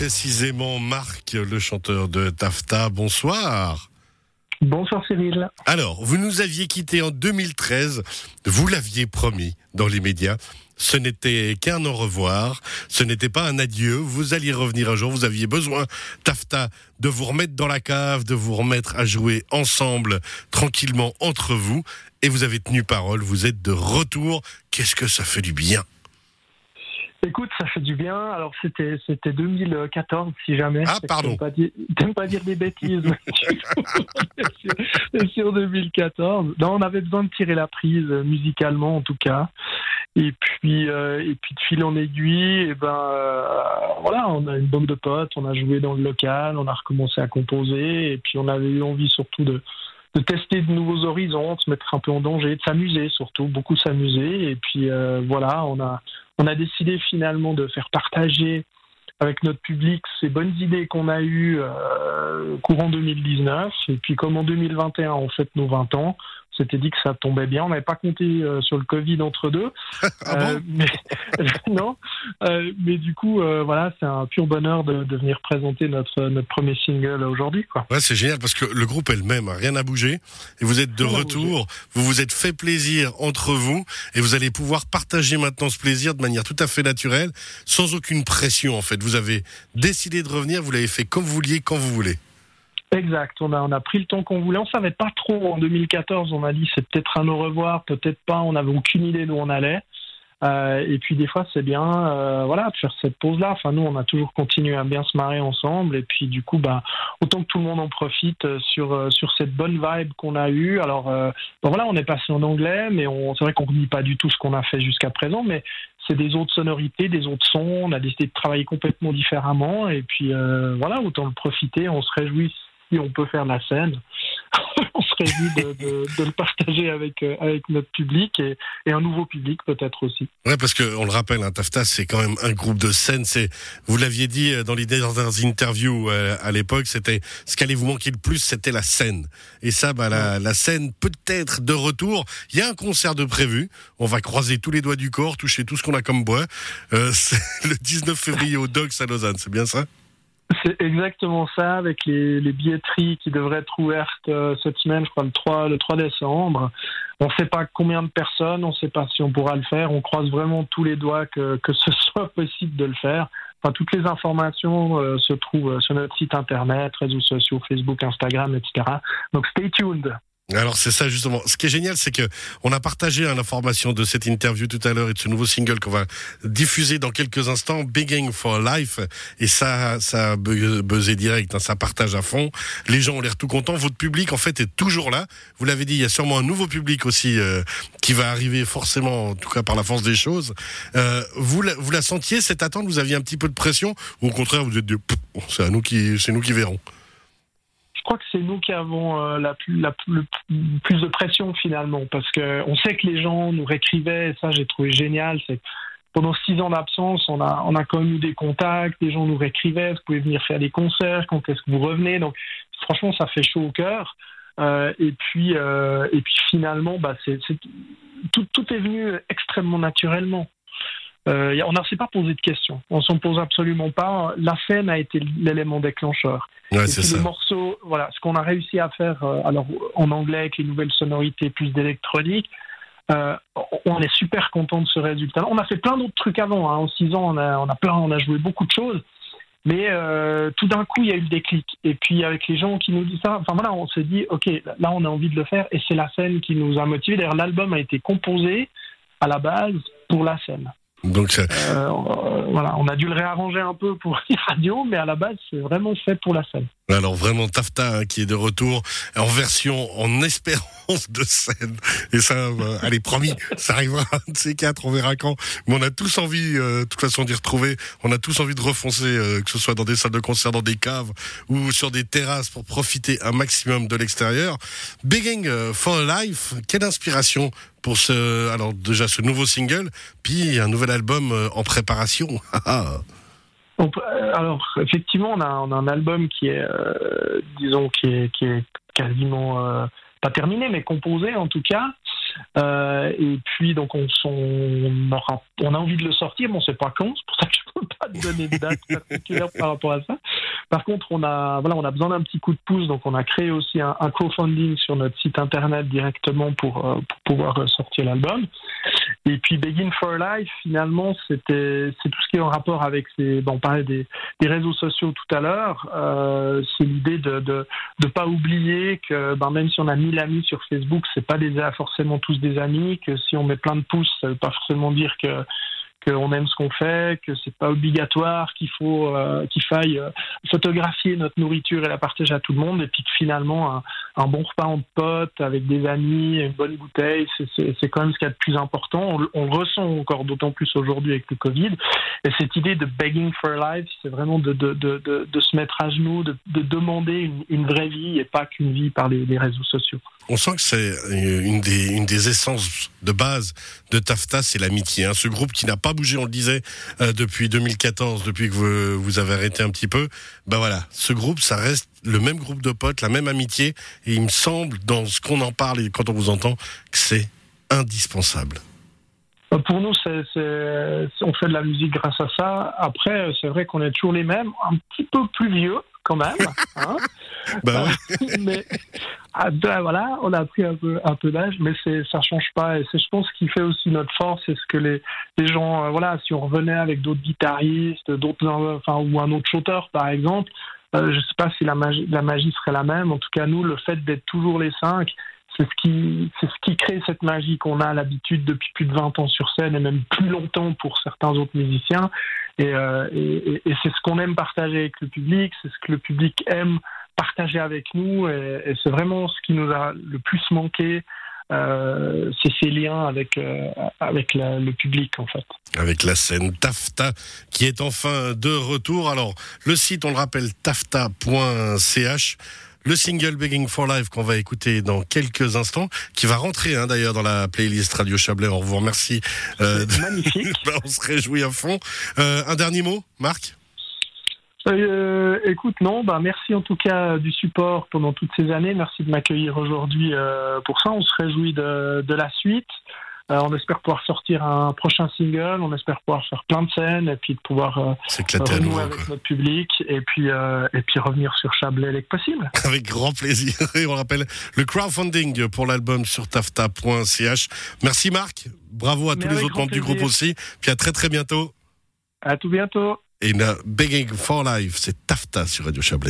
précisément Marc, le chanteur de Tafta. Bonsoir. Bonsoir Cyril. Alors, vous nous aviez quitté en 2013, vous l'aviez promis dans les médias. Ce n'était qu'un au revoir, ce n'était pas un adieu, vous alliez revenir un jour, vous aviez besoin, Tafta, de vous remettre dans la cave, de vous remettre à jouer ensemble, tranquillement entre vous, et vous avez tenu parole, vous êtes de retour, qu'est-ce que ça fait du bien? Écoute, ça fait du bien. Alors c'était c'était 2014 si jamais. Ah pardon. T'aimes pas, dire des bêtises. c'est sur 2014. Non, on avait besoin de tirer la prise musicalement en tout cas. Et puis euh, et puis de fil en aiguille, et ben euh, voilà, on a une bande de potes, on a joué dans le local, on a recommencé à composer et puis on avait eu envie surtout de de tester de nouveaux horizons, de se mettre un peu en danger, de s'amuser surtout, beaucoup s'amuser. Et puis euh, voilà, on a, on a décidé finalement de faire partager avec notre public ces bonnes idées qu'on a eues euh, courant 2019. Et puis comme en 2021, on fête nos 20 ans, s'était dit que ça tombait bien. On n'avait pas compté euh, sur le Covid entre deux. Ah bon? Euh, mais non, Euh, mais du coup, voilà, c'est un pur bonheur de, de venir présenter notre notre premier single aujourd'hui. Ouais, c'est génial parce que le groupe elle-même, hein, rien n'a bougé. Et vous êtes de Rien retour. Vous vous êtes fait plaisir entre vous. Et vous allez pouvoir partager maintenant ce plaisir de manière tout à fait naturelle, sans aucune pression, en fait. Vous avez décidé de revenir. Vous l'avez fait comme vous vouliez, quand vous voulez. Exact, on a, on a pris le temps qu'on voulait. On savait pas trop en 2014. On a dit c'est peut-être un au revoir, peut-être pas. On n'avait aucune idée d'où on allait. Euh, et puis des fois c'est bien, euh, voilà, de faire cette pause-là. Enfin nous on a toujours continué à bien se marrer ensemble. Et puis du coup bah autant que tout le monde en profite euh, sur euh, sur cette bonne vibe qu'on a eue. Alors euh, bon, voilà, on est passé en anglais, mais on, c'est vrai qu'on ne nie pas du tout ce qu'on a fait jusqu'à présent, mais c'est des autres sonorités, des autres sons. On a décidé de travailler complètement différemment. Et puis euh, voilà, autant le profiter. On se réjouit on peut faire la scène. on se réjouit de, le partager avec, euh, notre public et, un nouveau public peut-être aussi. Ouais, parce que on le rappelle, hein, Tafta, c'est quand même un groupe de scène. Vous l'aviez dit euh, dans les dernières interviews euh, à l'époque, c'était ce qu'allait vous manquer le plus, c'était la scène. Et ça, bah, la, la scène peut-être de retour. Il y a un concert de prévu. On va croiser tous les doigts du corps, toucher tout ce qu'on a comme bois. C'est le 19 février au Docs à Lausanne. C'est bien ça? C'est exactement ça, avec les, billetteries qui devraient être ouvertes euh, cette semaine, je crois le 3, le 3 décembre. On ne sait pas combien de personnes, on ne sait pas si on pourra le faire. On croise vraiment tous les doigts que, que ce soit possible de le faire. Enfin, toutes les informations euh, se trouvent sur notre site internet, réseaux sociaux, Facebook, Instagram, etc. Donc stay tuned. Alors c'est ça justement. Ce qui est génial, c'est que on a partagé hein, l'information de cette interview tout à l'heure et de ce nouveau single qu'on va diffuser dans quelques instants, Begging for Life. Et ça, ça a bu- buzzé direct, hein, ça partage à fond. Les gens ont l'air tout contents. Votre public, en fait, est toujours là. Vous l'avez dit, il y a sûrement un nouveau public aussi euh, qui va arriver forcément, en tout cas par la force des choses. Euh, vous, la, vous la sentiez cette attente? Vous aviez un petit peu de pression? Ou au contraire vous êtes dit, c'est à nous qui, c'est nous qui verrons. Crois que c'est nous qui avons euh, la, plus, le plus de pression finalement, parce que on sait que les gens nous réécrivaient, et ça j'ai trouvé génial. C'est pendant six ans d'absence, on a, on a quand même eu des contacts, les gens nous réécrivaient, vous pouvez venir faire des concerts, quand est-ce que vous revenez. Donc franchement, ça fait chaud au cœur. Euh, et puis, euh, et puis finalement, bah, c'est- tout, tout est venu extrêmement naturellement. Euh, on ne s'est pas posé de questions. On s'en pose absolument pas. La scène a été l'élément déclencheur. Ouais, c'est ça. les morceaux, voilà, ce qu'on a réussi à faire, euh, alors en anglais avec les nouvelles sonorités plus d'électronique, euh, on est super content de ce résultat. On a fait plein d'autres trucs avant. Hein. En six ans, on a, on a plein, on a joué beaucoup de choses. Mais euh, tout d'un coup, il y a eu le déclic. Et puis avec les gens qui nous disent ça, enfin voilà, on s'est dit, ok, là, on a envie de le faire. Et c'est la scène qui nous a motivés. D'ailleurs, l'album a été composé à la base pour la scène. Donc ça- Euh, voilà, on a dû le réarranger un peu pour les radios, mais à la base, c'est vraiment fait pour la scène. Alors vraiment Tafta hein, qui est de retour en version en espérance de scène. Et ça euh, allez promis ça arrivera un de ces quatre on verra quand. Mais on a tous envie euh, de toute façon d'y retrouver. On a tous envie de refoncer que ce soit dans des salles de concert dans des caves ou sur des terrasses pour profiter un maximum de l'extérieur. Begging for Life quelle inspiration pour ce alors déjà ce nouveau single puis un nouvel album euh, en préparation Ah, peut- euh, alors, effectivement, on a, on a un album qui est, euh, disons, qui est, qui est quasiment pas terminé, mais composé en tout cas. Et puis, donc, on, on, on a envie de le sortir, mais on ne sait pas quand. C'est pour ça que je peux pas donner de date particulière par rapport à ça. Par contre, on a, voilà, on a besoin d'un petit coup de pouce, donc on a créé aussi un, un crowdfunding sur notre site internet directement pour, euh, pour pouvoir sortir l'album. Et puis Begin for Life, finalement, c'était c'est tout ce qui est en rapport avec ces. Bon, on parlait des, des réseaux sociaux tout à l'heure. Euh, c'est l'idée de, de de pas oublier que ben, même si on a 1000 amis sur Facebook, c'est pas des forcément tous des amis. Que si on met plein de pouces, ça veut pas forcément dire que qu'on aime ce qu'on fait, que c'est pas obligatoire, qu'il faut euh, qu'il faille euh, photographier notre nourriture et la partager à tout le monde, et puis que finalement un, un bon repas en pote avec des amis, une bonne bouteille, c'est quand même ce qu'il y a de plus important. On, le ressent encore d'autant plus aujourd'hui avec le Covid. Et cette idée de begging for life, c'est vraiment de, de, de, se mettre à genoux, de, demander une, vraie vie et pas qu'une vie par les, réseaux sociaux. On sent que c'est une des, une des essences de base de Tafta, c'est l'amitié. Hein. Ce groupe qui n'a pas bougé, on le disait, euh, depuis 2014, depuis que vous, vous, avez arrêté un petit peu. Ben voilà, ce groupe, ça reste le même groupe de potes, la même amitié. Et il me semble, dans ce qu'on en parle et quand on vous entend, que c'est indispensable. Euh, pour nous, on fait de la musique grâce à ça. Après, c'est vrai qu'on est toujours les mêmes, un petit peu plus vieux quand même. Hein bah mais ben, voilà, on a pris un peu, un peu d'âge, mais ça change pas. Et c'est, je pense, ce qui fait aussi notre force, c'est ce que les, les gens, euh, voilà, si on revenait avec d'autres guitaristes, d'autres, enfin, ou un autre chanteur, par exemple, euh, je sais pas si la magie, la magie serait la même. En tout cas, nous, le fait d'être toujours les cinq, c'est ce qui c'est ce qui crée cette magie qu'on a l'habitude depuis plus de 20 ans sur scène et même plus longtemps pour certains autres musiciens et, euh, et, et c'est ce qu'on aime partager avec le public c'est ce que le public aime partager avec nous et c'est vraiment ce qui nous a le plus manqué euh, c'est ces liens avec euh, avec la, le public en fait. Avec la scène Tafta qui est enfin de retour. Alors le site on le rappelle tafta.ch le single Begging for Life qu'on va écouter dans quelques instants, qui va rentrer hein, d'ailleurs dans la playlist Radio Chablais. On vous remercie. Euh, magnifique. Bah, on se réjouit à fond. Euh, un dernier mot, Marc? Euh, écoute, non, bah merci en tout cas du support pendant toutes ces années. Merci de m'accueillir aujourd'hui euh, pour ça. On se réjouit de, de la suite. Euh, on espère pouvoir sortir un prochain single, on espère pouvoir faire plein de scènes et puis de pouvoir renouer avec notre public et puis et puis revenir sur Chablais dès que possible. Avec grand plaisir. Et on rappelle le crowdfunding pour l'album sur tafta.ch. Merci Marc, bravo à tous les autres membres du groupe aussi. Puis à très très bientôt. À tout bientôt. Et Begging for Life, c'est Tafta sur Radio Chablais.